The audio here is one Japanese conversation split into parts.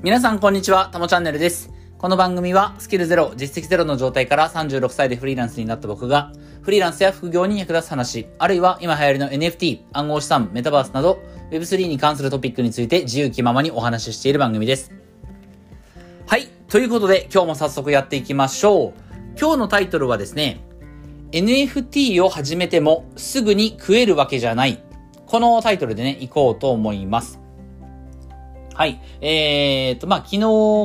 皆さんこんにちは、たもチャンネルです。この番組はスキルゼロ、実績ゼロの状態から36歳でフリーランスになった僕が、フリーランスや副業に役立つ話、あるいは今流行りの NFT、暗号資産、メタバースなど、Web3 に関するトピックについて自由気ままにお話ししている番組です。はい。ということで、今日も早速やっていきましょう。今日のタイトルはですね、NFT を始めてもすぐに食えるわけじゃない。このタイトルでね、行こうと思います。はい。えーと、まあ、昨日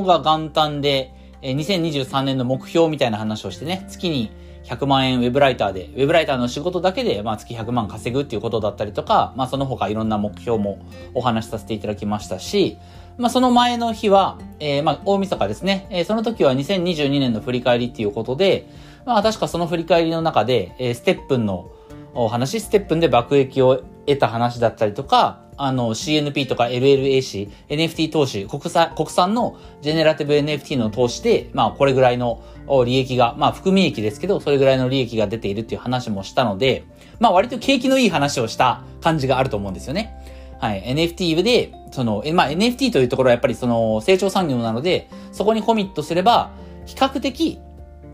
が元旦で、えー2023年の目標みたいな話をしてね、月に100万円ウェブライターで、ウェブライターの仕事だけで、まあ、月100万稼ぐっていうことだったりとか、まあ、その他いろんな目標もお話しさせていただきましたし、まあ、その前の日は、えーまあ、大晦日ですね。えーその時は2022年の振り返りっていうことで、まあ、確かその振り返りの中で、えーステップンのお話、ステップンで爆益を得た話だったりとか、あの、CNP とか LLAC、NFT 投資、国産、国産のジェネラティブ NFT の投資で、まあ、これぐらいの利益が、まあ、含み益ですけど、それぐらいの利益が出ているっていう話もしたので、まあ、割と景気のいい話をした感じがあると思うんですよね。はい。NFT で、その、まあ、NFT というところはやっぱりその、成長産業なので、そこにコミットすれば、比較的、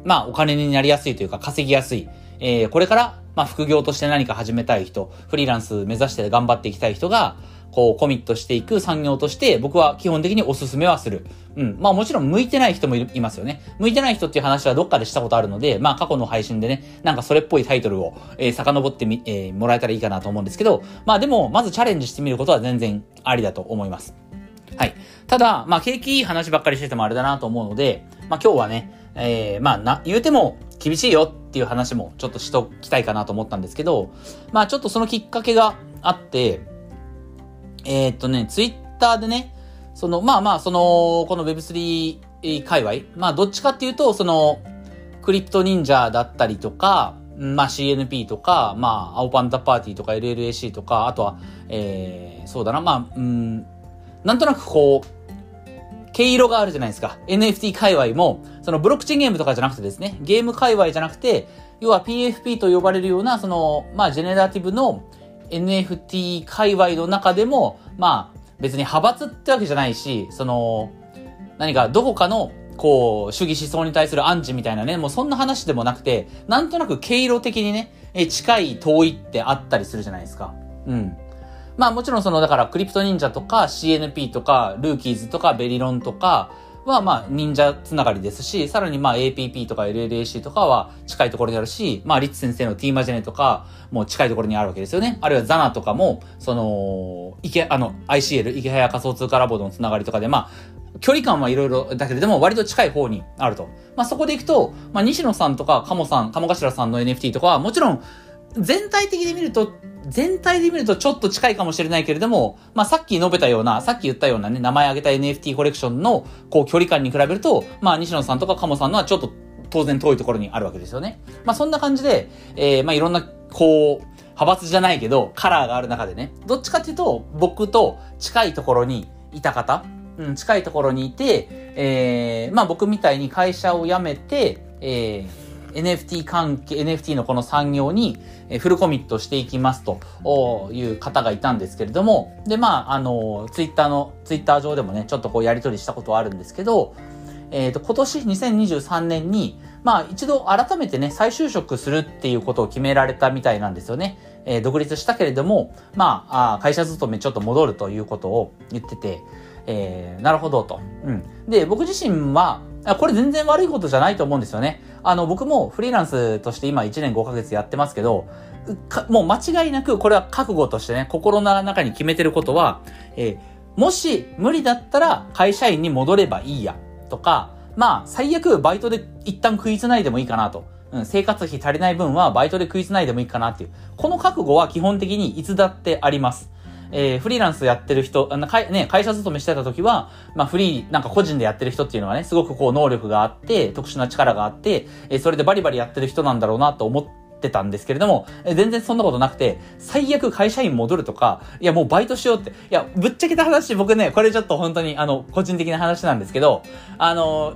まあ、お金になりやすいというか、稼ぎやすい。えー、これから、まあ、副業として何か始めたい人、フリーランス目指して頑張っていきたい人が、こう、コミットしていく産業として、僕は基本的にお勧めはする。うん。まあもちろん向いてない人もいますよね。向いてない人っていう話はどっかでしたことあるので、まあ過去の配信でね、なんかそれっぽいタイトルを、えー、遡ってみ、えーもらえたらいいかなと思うんですけど、まあでも、まずチャレンジしてみることは全然ありだと思います。はい。ただ、まあ、景気いい話ばっかりしててもあれだなと思うので、まあ、今日はね、えー、まあ、な、言うても厳しいよっていう話もちょっとしときたいかなと思ったんですけど、まあ、ちょっとそのきっかけがあって、えーっとね、ツイッターでね、その、まあまあ、その、この Web3 界隈、まあ、どっちかっていうと、その、クリプト忍者だったりとか、まあ CNP とか、まあ、青パンダパーティーとか LLAC とか、あとは、えー、そうだな、まあ、うん、なんとなくこう、毛色があるじゃないですか。NFT 界隈も、そのブロックチェーンゲームとかじゃなくてですね、ゲーム界隈じゃなくて、要は PFP と呼ばれるような、その、まあ、ジェネラティブの NFT 界隈の中でも、まあ、別に派閥ってわけじゃないし、その、何かどこかの、こう、主義思想に対するアンチみたいなね、もうそんな話でもなくて、なんとなく毛色的にね、近い遠いってあったりするじゃないですか。うん。まあもちろんその、だからクリプト忍者とか CNP とかルーキーズとかベリロンとかはまあ忍者つながりですし、さらにまあ APP とか LLAC とかは近いところにあるし、まあリッツ先生の T マジェネとかも近いところにあるわけですよね。あるいはザナとかも、その、池、あの ICL、池早仮想通貨ラボのつながりとかでまあ距離感はいろいろだけれども、割と近い方にあると。まあ、そこでいくと、まあ、西野さんとか、鴨さん、鴨頭さんの NFT とかは、もちろん、全体的で見ると、全体で見るとちょっと近いかもしれないけれども、まあ、さっき述べたような、さっき言ったようなね、名前挙げた NFT コレクションの、こう、距離感に比べると、まあ、西野さんとか鴨さんのはちょっと、当然遠いところにあるわけですよね。まあ、そんな感じで、えー、まあ、いろんな、こう、派閥じゃないけど、カラーがある中でね、どっちかっていうと、僕と近いところにいた方、うん、近いところにいて、えー、まあ僕みたいに会社を辞めて、えー、NFT 関係、NFT のこの産業にえーフルコミットしていきますとおいう方がいたんですけれども、で、まあ、あの、ツイッターの、ツイッター上でもね、ちょっとこうやり取りしたことはあるんですけど、えっ、と、今年2023年に、まあ一度改めてね、再就職するっていうことを決められたみたいなんですよね。えー独立したけれども、まあ、あー会社勤めちょっと戻るということを言ってて、えーなるほどと。うん。で、僕自身は、あこれ全然悪いことじゃないと思うんですよね。あの、僕もフリーランスとして今1年5ヶ月やってますけど、もう間違いなくこれは覚悟としてね、心の中に決めてることは、えーもし無理だったら会社員に戻ればいいや、とか、まあ、最悪バイトで一旦食いつないでもいいかなと。うん、生活費足りない分はバイトで食いつないでもいいかなっていう。この覚悟は基本的にいつだってあります。えーフリーランスやってる人、あの会ね、会社勤めしてた時は、まあフリー、なんか個人でやってる人っていうのはね、すごくこう能力があって、特殊な力があって、えーそれでバリバリやってる人なんだろうなと思ってたんですけれども、全然そんなことなくて、最悪会社員戻るとか、いやもうバイトしようって、いや、ぶっちゃけた話、僕ね、これちょっと本当に、あの、個人的な話なんですけど、あの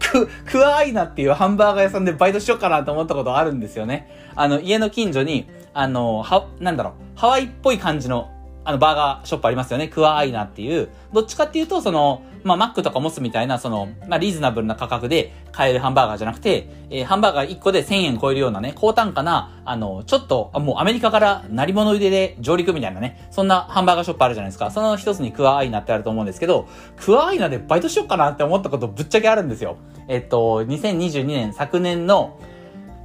ク、クワアイナっていうハンバーガー屋さんでバイトしようかなと思ったことあるんですよね。あの、家の近所に、あの、は、なんだろう、ハワイっぽい感じのあの、バーガーショップありますよね。クアアイナっていう。どっちかっていうと、その、まあ、マックとかモスみたいな、その、まあ、リーズナブルな価格で買えるハンバーガーじゃなくて、えー、ハンバーガー1個で1000円超えるようなね、高単価な、あの、ちょっと、もうアメリカから成り物入れで上陸みたいなね、そんなハンバーガーショップあるじゃないですか。その一つにクアアイナってあると思うんですけど、クアアイナでバイトしよっかなって思ったことぶっちゃけあるんですよ。えっと、2022年、昨年の、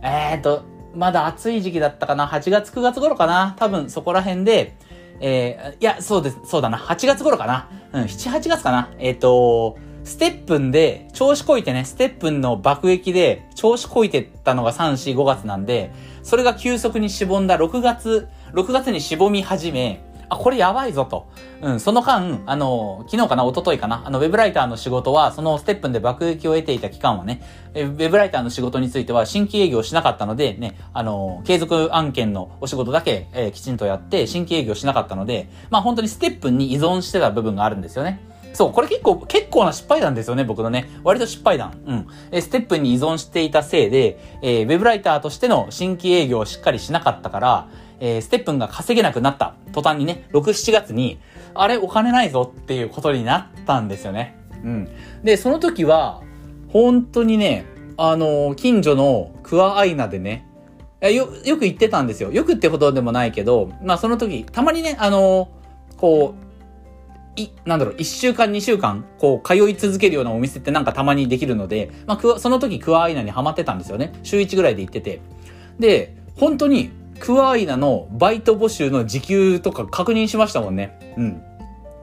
えー、っと、まだ暑い時期だったかな ?8 月9月頃かな多分そこら辺で、えー、いや、そうです、そうだな。8月頃かな。うん、7、8月かな。えっ、ー、と、ステップンで、調子こいてね、ステップンの爆撃で、調子こいてったのが3、4、5月なんで、それが急速にしぼんだ6月、6月にしぼみ始め、これやばいぞと。うん、その間、あの、昨日かな、一昨日かな、あの、ウェブライターの仕事は、そのステップンで爆撃を得ていた期間はね、ウェブライターの仕事については新規営業しなかったので、ね、あの、継続案件のお仕事だけ、えー、きちんとやって、新規営業しなかったので、まあ本当にステップンに依存してた部分があるんですよね。そう、これ結構、結構な失敗談ですよね、僕のね。割と失敗談。うん。え、ステップに依存していたせいで、えー、ウェブライターとしての新規営業をしっかりしなかったから、えー、ステップンが稼げなくなった途端にね、6、7月に、あれお金ないぞっていうことになったんですよね。うん。で、その時は、本当にね、あの、近所のクワアイナでね、よ、よく行ってたんですよ。よくってほどでもないけど、まあその時、たまにね、あの、こう、い、なんだろう、一週間、二週間、こう、通い続けるようなお店ってなんかたまにできるので、まあ、その時クワアイナにハマってたんですよね。週1ぐらいで行ってて。で、本当に、クワイナのバイト募集の時給とか確認しましたもんね。うん。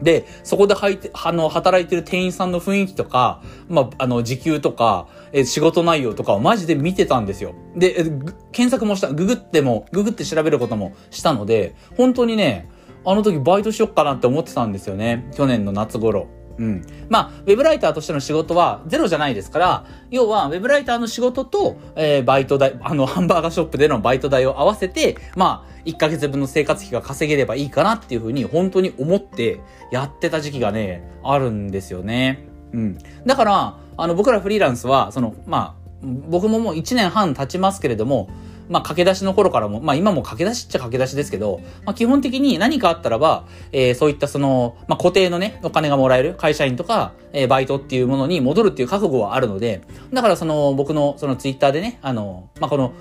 で、そこで入って、あの、働いてる店員さんの雰囲気とか、まあ、あの、時給とか、え、仕事内容とかをマジで見てたんですよ。で、検索もした、ググっても、ググって調べることもしたので、本当にね、あの時バイトしよっかなって思ってたんですよね。去年の夏頃。うん。まあ、ウェブライターとしての仕事はゼロじゃないですから、要は、ウェブライターの仕事と、えー、バイト代、あの、ハンバーガーショップでのバイト代を合わせて、まあ、1ヶ月分の生活費が稼げればいいかなっていうふうに、本当に思ってやってた時期がね、あるんですよね。うん。だから、あの、僕らフリーランスは、その、まあ、僕ももう1年半経ちますけれども、まあ、駆け出しの頃からも、まあ、今も駆け出しっちゃ駆け出しですけど、まあ、基本的に何かあったらば、えー、そういったその、まあ、固定のね、お金がもらえる会社員とか、えー、バイトっていうものに戻るっていう覚悟はあるので、だからその、僕のそのツイッターでね、あの、まあ、この、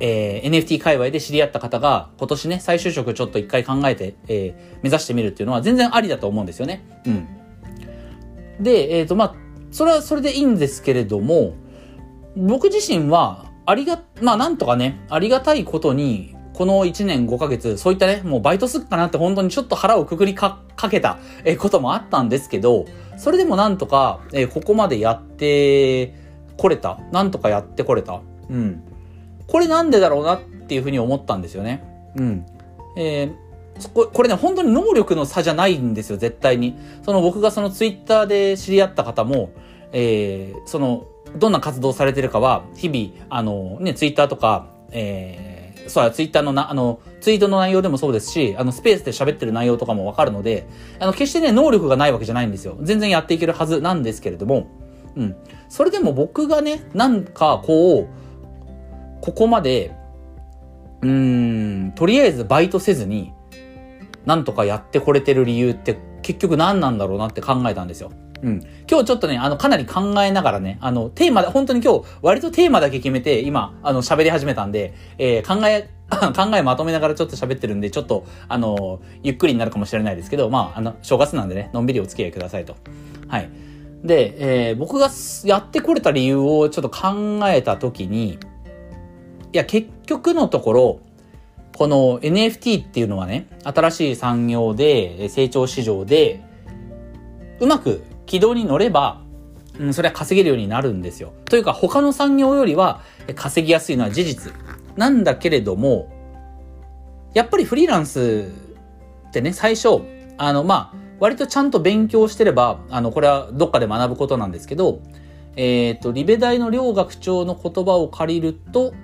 えー、NFT 界隈で知り合った方が、今年ね、再就職ちょっと一回考えて、えー、目指してみるっていうのは全然ありだと思うんですよね。うん。で、えっ、ー、と、まあ、それはそれでいいんですけれども、僕自身は、ありが、まあなんとかね、ありがたいことに、この1年5ヶ月、そういったね、もうバイトすっかなって本当にちょっと腹をくくりかけた、こともあったんですけど、それでもなんとか、えここまでやってこれた？なんとかやってこれた？うん。これなんでだろうなっていうふうに思ったんですよね。うん。えー、ここれね、本当に能力の差じゃないんですよ、絶対に。その僕がそのツイッターで知り合った方も、えー、そのどんな活動されてるかは、日々、あの、ね、ツイッターとか、えー、そうや、ツイッターのな、あの、ツイートの内容でもそうですし、あの、スペースで喋ってる内容とかもわかるので、あの、決してね、能力がないわけじゃないんですよ。全然やっていけるはずなんですけれども、うん。それでも僕がね、なんかこう、ここまで、うーん、とりあえずバイトせずに、なんとかやってこれてる理由って結局何なんだろうなって考えたんですよ。うん。今日ちょっとね、あの、かなり考えながらね、あの、テーマ、本当に今日、割とテーマだけ決めて、今、あの、喋り始めたんで、えー、考え、考えまとめながらちょっと喋ってるんで、ちょっと、あの、ゆっくりになるかもしれないですけど、まあ、あの、正月なんでね、のんびりお付き合いくださいと。はい。で、えー、僕がやってこれた理由をちょっと考えたときに、いや、結局のところ、この NFT っていうのはね、新しい産業で、成長市場で、うまく軌道に乗れば、うん、それは稼げるようになるんですよ。というか、他の産業よりは稼ぎやすいのは事実。なんだけれども、やっぱりフリーランスってね、最初、あの、まあ、割とちゃんと勉強してれば、あの、これはどっかで学ぶことなんですけど、えっ、ー、と、リベ大の両学長の言葉を借りると、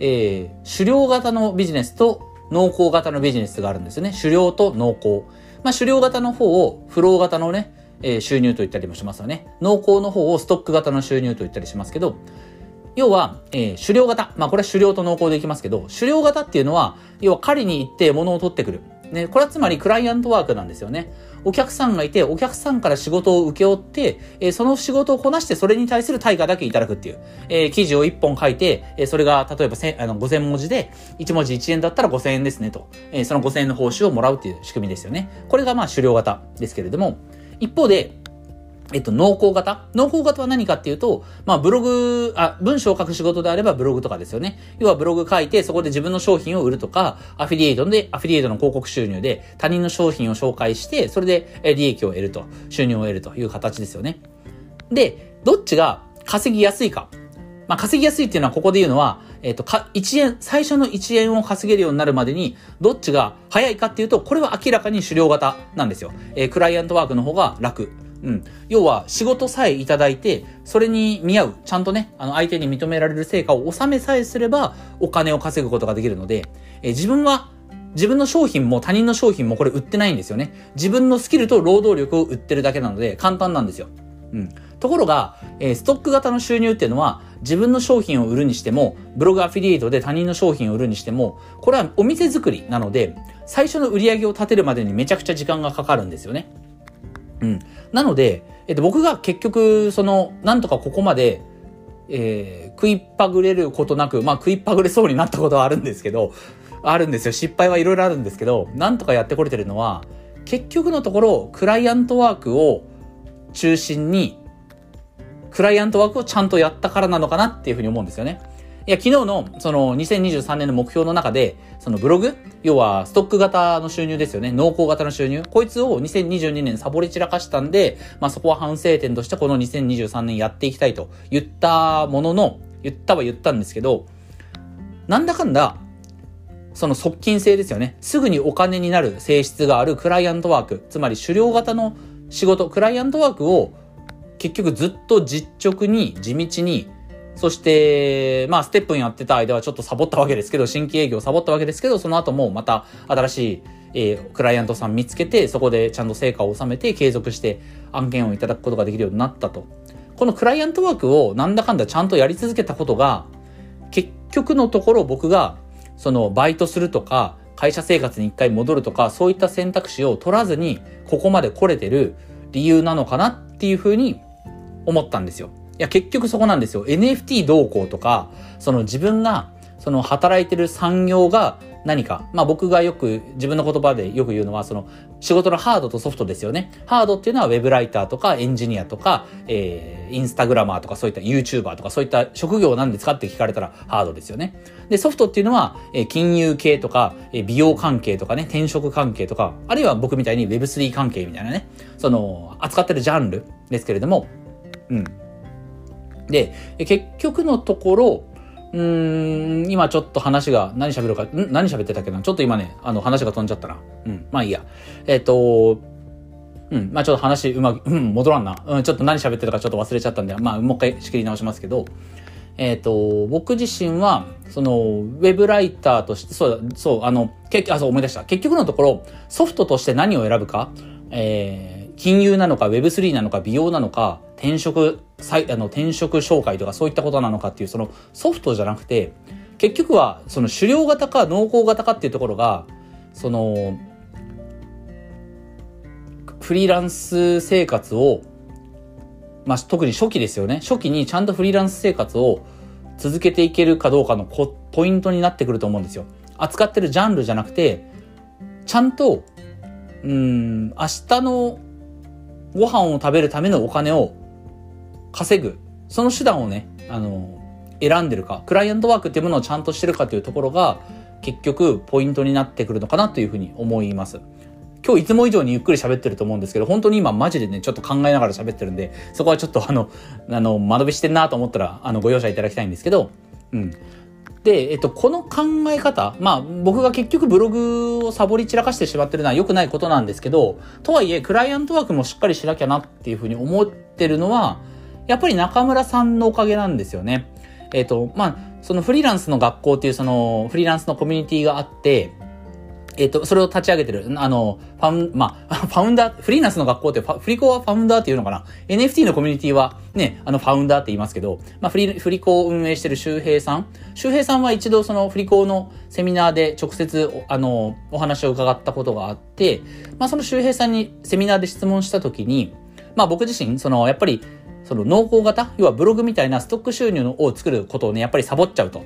えー、狩猟型のビジネスと農耕型のビジネスがあるんですよね。狩猟と農耕。まあ、狩猟型の方を、フロー型のね、えー、収入と言ったりもしますよね。農耕の方をストック型の収入と言ったりしますけど、要は、えー、狩猟型。まあこれは狩猟と農耕でいきますけど、狩猟型っていうのは、要は狩りに行って物を取ってくる。ね、これはつまりクライアントワークなんですよね。お客さんがいて、お客さんから仕事を請け負って、えー、その仕事をこなしてそれに対する対価だけいただくっていう。えー、記事を1本書いて、えー、それが例えばあの5000文字で、1文字1円だったら5000円ですねと。え、その5000円の報酬をもらうっていう仕組みですよね。これがまあ狩猟型ですけれども、一方で、えっと、濃厚型？濃厚型は何かっていうと、まあ、ブログ、あ、文章を書く仕事であればブログとかですよね。要はブログ書いて、そこで自分の商品を売るとか、アフィリエイトで、アフィリエイトの広告収入で他人の商品を紹介して、それで利益を得ると、収入を得るという形ですよね。で、どっちが稼ぎやすいか。まあ、稼ぎやすいっていうのは、ここで言うのは、えっ、と、か、1円、最初の1円を稼げるようになるまでに、どっちが早いかっていうと、これは明らかに狩猟型なんですよ。えー、クライアントワークの方が楽。うん。要は、仕事さえいただいて、それに見合う、ちゃんとね、あの、相手に認められる成果を収めさえすれば、お金を稼ぐことができるので、え自分は、自分の商品も他人の商品もこれ売ってないんですよね。自分のスキルと労働力を売ってるだけなので、簡単なんですよ。うん。ところが、えー、ストック型の収入っていうのは、自分の商品を売るにしても、ブログアフィリエイトで他人の商品を売るにしても、これはお店作りなので、最初の売り上げを立てるまでにめちゃくちゃ時間がかかるんですよね。うん。なので、えっと、僕が結局、その、なんとかここまで、えー、食いっぱぐれることなく、まあ食いっぱぐれそうになったことはあるんですけど、あるんですよ。失敗はいろいろあるんですけど、なんとかやってこれてるのは、結局のところ、クライアントワークを中心に、クライアントワークをちゃんとやったからなのかなっていうふうに思うんですよね。いや、昨日の、その、2023年の目標の中で、そのブログ？要は、ストック型の収入ですよね。濃厚型の収入。こいつを2022年サボり散らかしたんで、まあそこは反省点としてこの2023年やっていきたいと言ったものの、言ったは言ったんですけど、なんだかんだ、その側近性ですよね。すぐにお金になる性質があるクライアントワーク。つまり狩猟型の仕事、クライアントワークを結局ずっと実直に、地道に、そして、まあ、ステップンやってた間はちょっとサボったわけですけど、新規営業サボったわけですけど、その後もまた新しい、えー、クライアントさん見つけて、そこでちゃんと成果を収めて継続して案件をいただくことができるようになったと。このクライアントワークをなんだかんだちゃんとやり続けたことが、結局のところ僕が、そのバイトするとか、会社生活に一回戻るとか、そういった選択肢を取らずに、ここまで来れてる理由なのかなっていうふうに思ったんですよ。いや、結局そこなんですよ。NFT 動向とか、その自分が、その働いてる産業が何か。まあ僕がよく、自分の言葉でよく言うのは、その仕事のハードとソフトですよね。ハードっていうのはウェブライターとかエンジニアとか、えー、インスタグラマーとかそういった YouTuber とかそういった職業なんですか？って聞かれたらハードですよね。で、ソフトっていうのは、えー、金融系とか、えー、美容関係とかね、転職関係とか、あるいは僕みたいに Web3 関係みたいなね、その、扱ってるジャンルですけれども、うん。で、結局のところ、うーん、今ちょっと話が、何喋るか、ん？何喋ってたっけな？ちょっと今ね、あの話が飛んじゃったな。うん、まあいいや。えっ、ー、と、うん、まあちょっと話うまく、うん、戻らんな。うん、ちょっと何喋ってたかちょっと忘れちゃったんで、まあもう一回仕切り直しますけど、えっ、ー、と、僕自身は、その、ウェブライターとして、そう、そう、あの、結あ、そう、思い出した。結局のところ、ソフトとして何を選ぶか、えー、金融なのか Web3 なのか美容なのか転職、あの転職紹介とかそういったことなのかっていうそのソフトじゃなくて結局はその狩猟型か濃厚型かっていうところがそのフリーランス生活をまあ特に初期ですよね。初期にちゃんとフリーランス生活を続けていけるかどうかのポイントになってくると思うんですよ。扱ってるジャンルじゃなくてちゃんとうん明日のご飯を食べるためのお金を稼ぐ。その手段をね、あの、選んでるか、クライアントワークっていうものをちゃんとしてるかというところが、結局、ポイントになってくるのかなというふうに思います。今日いつも以上にゆっくり喋ってると思うんですけど、本当に今マジでね、ちょっと考えながら喋ってるんで、そこはちょっとあの、あの、間延びしてんなと思ったら、あの、ご容赦いただきたいんですけど、うん。で、えっと、この考え方、まあ、僕が結局ブログをサボり散らかしてしまってるのは良くないことなんですけど、とはいえ、クライアントワークもしっかりしなきゃなっていうふうに思ってるのは、やっぱり中村さんのおかげなんですよね。えっと、まあ、そのフリーランスの学校っていうそのフリーランスのコミュニティがあって、えっ、と、それを立ち上げてる、あの、ファウン、まあ、ファウンダー、フリーランスの学校って、フリコはファウンダーっていうのかな ?NFT のコミュニティはね、あの、ファウンダーって言いますけど、まあ、フリ、フリコを運営してる周平さん。周平さんは一度そのフリコのセミナーで直接、あの、お話を伺ったことがあって、まあ、その周平さんにセミナーで質問したときに、まあ、僕自身、その、やっぱり、その濃厚型要はブログみたいなストック収入を作ることをね、やっぱりサボっちゃうと。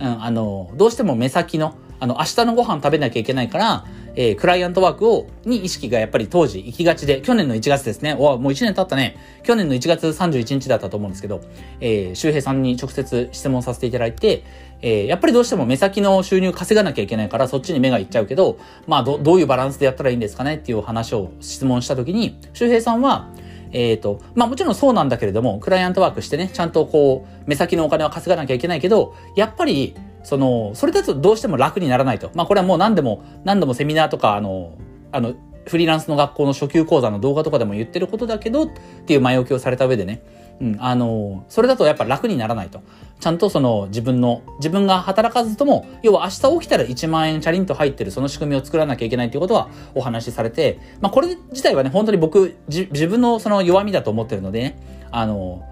うん、あの、どうしても目先の、あの、明日のご飯食べなきゃいけないから、えー、クライアントワークを、に意識がやっぱり当時行きがちで、去年の1月ですね。おもう1年経ったね。去年の1月31日だったと思うんですけど、えー、周平さんに直接質問させていただいて、えー、やっぱりどうしても目先の収入稼がなきゃいけないから、そっちに目がいっちゃうけど、まあ、ど、どういうバランスでやったらいいんですかねっていう話を質問したときに、周平さんは、えっ、ー、と、まあもちろんそうなんだけれども、クライアントワークしてね、ちゃんとこう、目先のお金は稼がなきゃいけないけど、やっぱり、その、それだとどうしても楽にならないと。まあこれはもう何でも、何度もセミナーとか、あの、あの、フリーランスの学校の初級講座の動画とかでも言ってることだけど、っていう前置きをされた上でね、うん、あの、それだとやっぱ楽にならないと。ちゃんとその自分の、自分が働かずとも、要は明日起きたら1万円チャリンと入ってるその仕組みを作らなきゃいけないっていうことはお話しされて、まあこれ自体はね、本当に僕、自分のその弱みだと思ってるのでね、あの、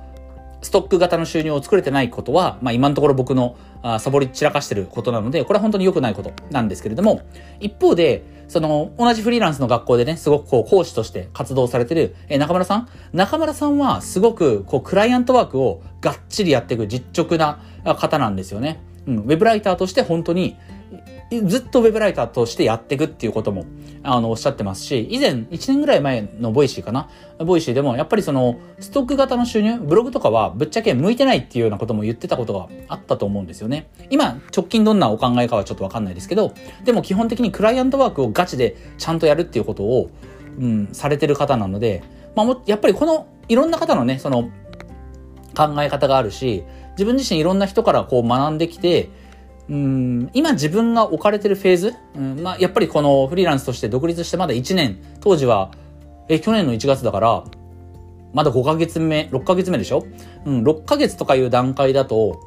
ストック型の収入を作れてないことは、まあ今のところ僕のあサボり散らかしてることなので、これは本当に良くないことなんですけれども、一方で、その、同じフリーランスの学校でね、すごくこう、講師として活動されてる、え中村さん？中村さんは、すごく、こう、クライアントワークをがっちりやっていく実直な方なんですよね。うん、ウェブライターとして本当に、ずっとウェブライターとしてやっていくっていうことも、あの、おっしゃってますし、以前、1年ぐらい前の Voicy かな？Voicy でも、やっぱりその、ストック型の収入、ブログとかはぶっちゃけ向いてないっていうようなことも言ってたことがあったと思うんですよね。今、直近どんなお考えかはちょっとわかんないですけど、でも基本的にクライアントワークをガチでちゃんとやるっていうことを、うん、されてる方なので、まあ、やっぱりこの、いろんな方のね、その、考え方があるし、自分自身いろんな人からこう学んできて、うん。今自分が置かれてるフェーズ、うん。まあ、やっぱりこのフリーランスとして独立してまだ1年、当時は、え、去年の1月だから、まだ5ヶ月目、6ヶ月目でしょ？うん、6ヶ月とかいう段階だと、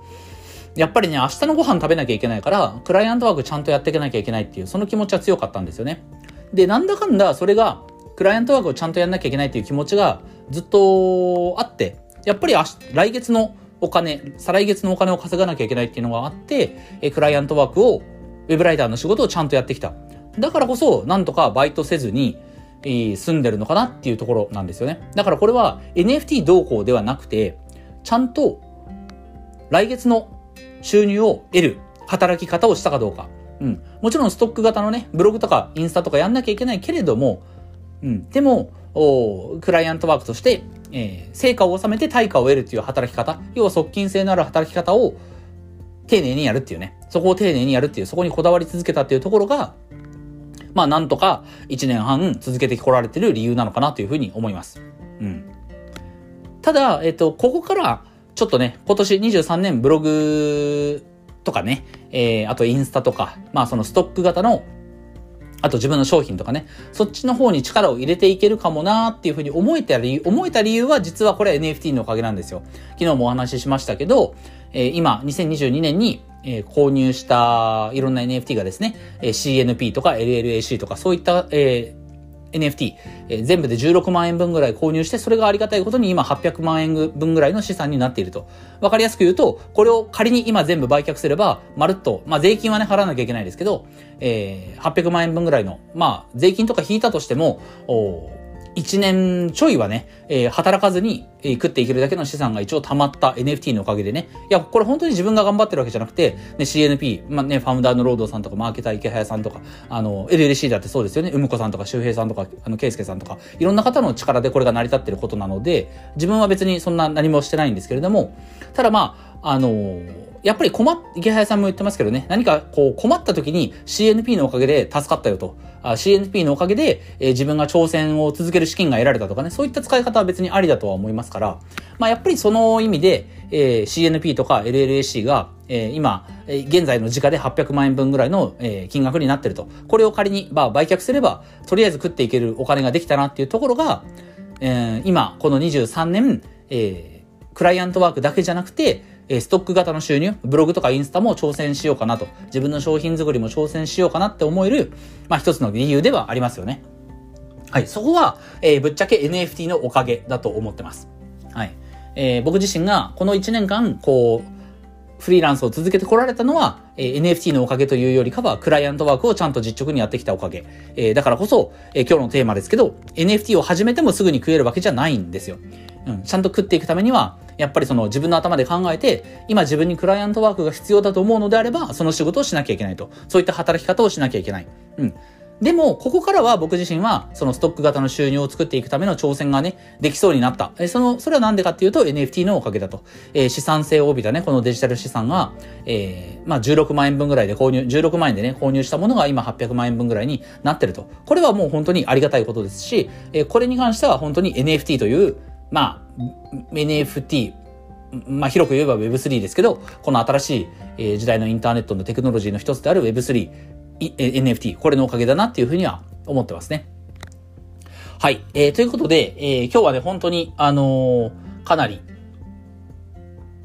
やっぱりね、明日のご飯食べなきゃいけないから、クライアントワークちゃんとやっていかなきゃいけないっていう、その気持ちは強かったんですよね。で、なんだかんだ、それが、クライアントワークをちゃんとやんなきゃいけないっていう気持ちがずっとあって、やっぱり来月のお金、再来月のお金を稼がなきゃいけないっていうのがあって、えクライアントワークを、ウェブライターの仕事をちゃんとやってきた。だからこそ、なんとかバイトせずに、えー、住んでるのかなっていうところなんですよね。だからこれは NFT 動向ではなくて、ちゃんと来月の収入を得る働き方をしたかどうか。うん。もちろんストック型のね、ブログとかインスタとかやんなきゃいけないけれども、うん。でも、クライアントワークとしてえー、成果を収めて対価を得るっていう働き方、要は側近性のある働き方を丁寧にやるっていうね、そこを丁寧にやるっていう、そこにこだわり続けたっていうところが、まあなんとか1年半続けてこられてる理由なのかなというふうに思います。うん。ただ、えっ、と、ここからちょっとね、今年23年ブログとかね、えー、あとインスタとか、まあそのストック型のあと自分の商品とかね、そっちの方に力を入れていけるかもなーっていうふうに思えた理由、思えた理由は実はこれ NFT のおかげなんですよ。昨日もお話ししましたけど、えー、今、2022年に、えー、購入したいろんな NFT がですね、えー、CNP とか LLAC とかそういった、え NFT、えー、全部で16万円分ぐらい購入して、それがありがたいことに今800万円分ぐらいの資産になっていると。わかりやすく言うと、これを仮に今全部売却すれば、まるっと、まあ税金はね、払わなきゃいけないですけど、えー、800万円分ぐらいの、まあ税金とか引いたとしても、お1年ちょいはね、えー、働かずに、えー、食っていけるだけの資産が一応溜まった NFT のおかげでね。いや、これ本当に自分が頑張ってるわけじゃなくて、ね、CNP、まあね、ファウンダーのロードさんとか、マーケター池早さんとか、あの、LLC だってそうですよね。うむこさんとか、周平さんとか、あの、圭介さんとか、いろんな方の力でこれが成り立ってることなので、自分は別にそんな何もしてないんですけれども、ただまあ、あのーやっぱり困っ、池早さんも言ってますけどね、何かこう困った時に CNP のおかげで助かったよと。CNP のおかげで、えー、自分が挑戦を続ける資金が得られたとかね、そういった使い方は別にありだとは思いますから、まあやっぱりその意味で、えー、CNP とか LLAC が、えー、今、えー、現在の時価で800万円分ぐらいの、えー、金額になってると。これを仮に、まあ、売却すれば、とりあえず食っていけるお金ができたなっていうところが、えー、今、この23年、えー、クライアントワークだけじゃなくて、えストック型の収入、ブログとかインスタも挑戦しようかなと、自分の商品作りも挑戦しようかなって思える、まあ一つの理由ではありますよね。はい、そこは、えー、ぶっちゃけ NFT のおかげだと思ってます。はい。えー、僕自身がこの1年間、こう、フリーランスを続けてこられたのは、えー、NFT のおかげというよりかは、クライアントワークをちゃんと実直にやってきたおかげ。えー、だからこそ、えー、今日のテーマですけど、NFT を始めてもすぐに食えるわけじゃないんですよ。うん、ちゃんと食っていくためには、やっぱりその自分の頭で考えて、今自分にクライアントワークが必要だと思うのであれば、その仕事をしなきゃいけないと。そういった働き方をしなきゃいけない。うん。でも、ここからは僕自身は、そのストック型の収入を作っていくための挑戦がね、できそうになった。えその、それはなんでかっていうと NFT のおかげだと。えー、資産性を帯びたね、このデジタル資産が、えー、まあ16万円分ぐらいで購入、16万円でね、購入したものが今800万円分ぐらいになってると。これはもう本当にありがたいことですし、えー、これに関しては本当に NFT という、まあ、NFT、まあ、広く言えば Web3 ですけど、この新しい、え時代のインターネットのテクノロジーの一つである Web3、NFT、これのおかげだなっていうふうには思ってますね。はい。えー、ということで、えー、今日はね、本当に、あのー、かなり、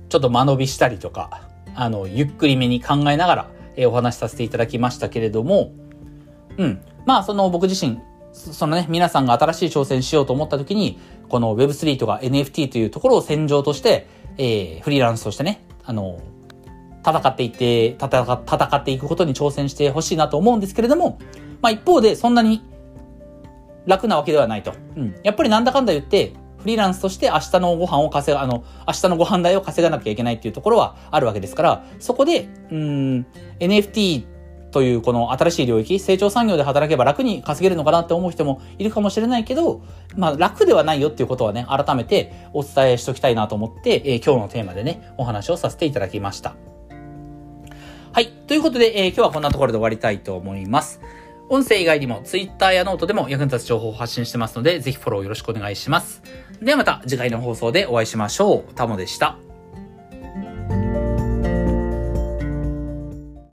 ちょっと間延びしたりとか、あの、ゆっくりめに考えながら、えー、お話しさせていただきましたけれども、うん。まあ、その僕自身、そのね、皆さんが新しい挑戦しようと思った時に、この Web3 とか NFT というところを戦場として、えー、フリーランスとしてね、あの、戦っていって、戦っていくことに挑戦してほしいなと思うんですけれども、まあ一方でそんなに楽なわけではないと。うん。やっぱりなんだかんだ言って、フリーランスとして明日のご飯を稼が、あの、明日のご飯代を稼がなきゃいけないっていうところはあるわけですから、そこで、うん、NFT というこの新しい領域、成長産業で働けば楽に稼げるのかなって思う人もいるかもしれないけど、まあ楽ではないよっていうことはね、改めてお伝えしときたいなと思って、えー、今日のテーマでね、お話をさせていただきました。はい。ということで、えー、今日はこんなところで終わりたいと思います。音声以外にも Twitter やノートでも役に立つ情報を発信してますので、ぜひフォローよろしくお願いします。ではまた次回の放送でお会いしましょう。タモでした。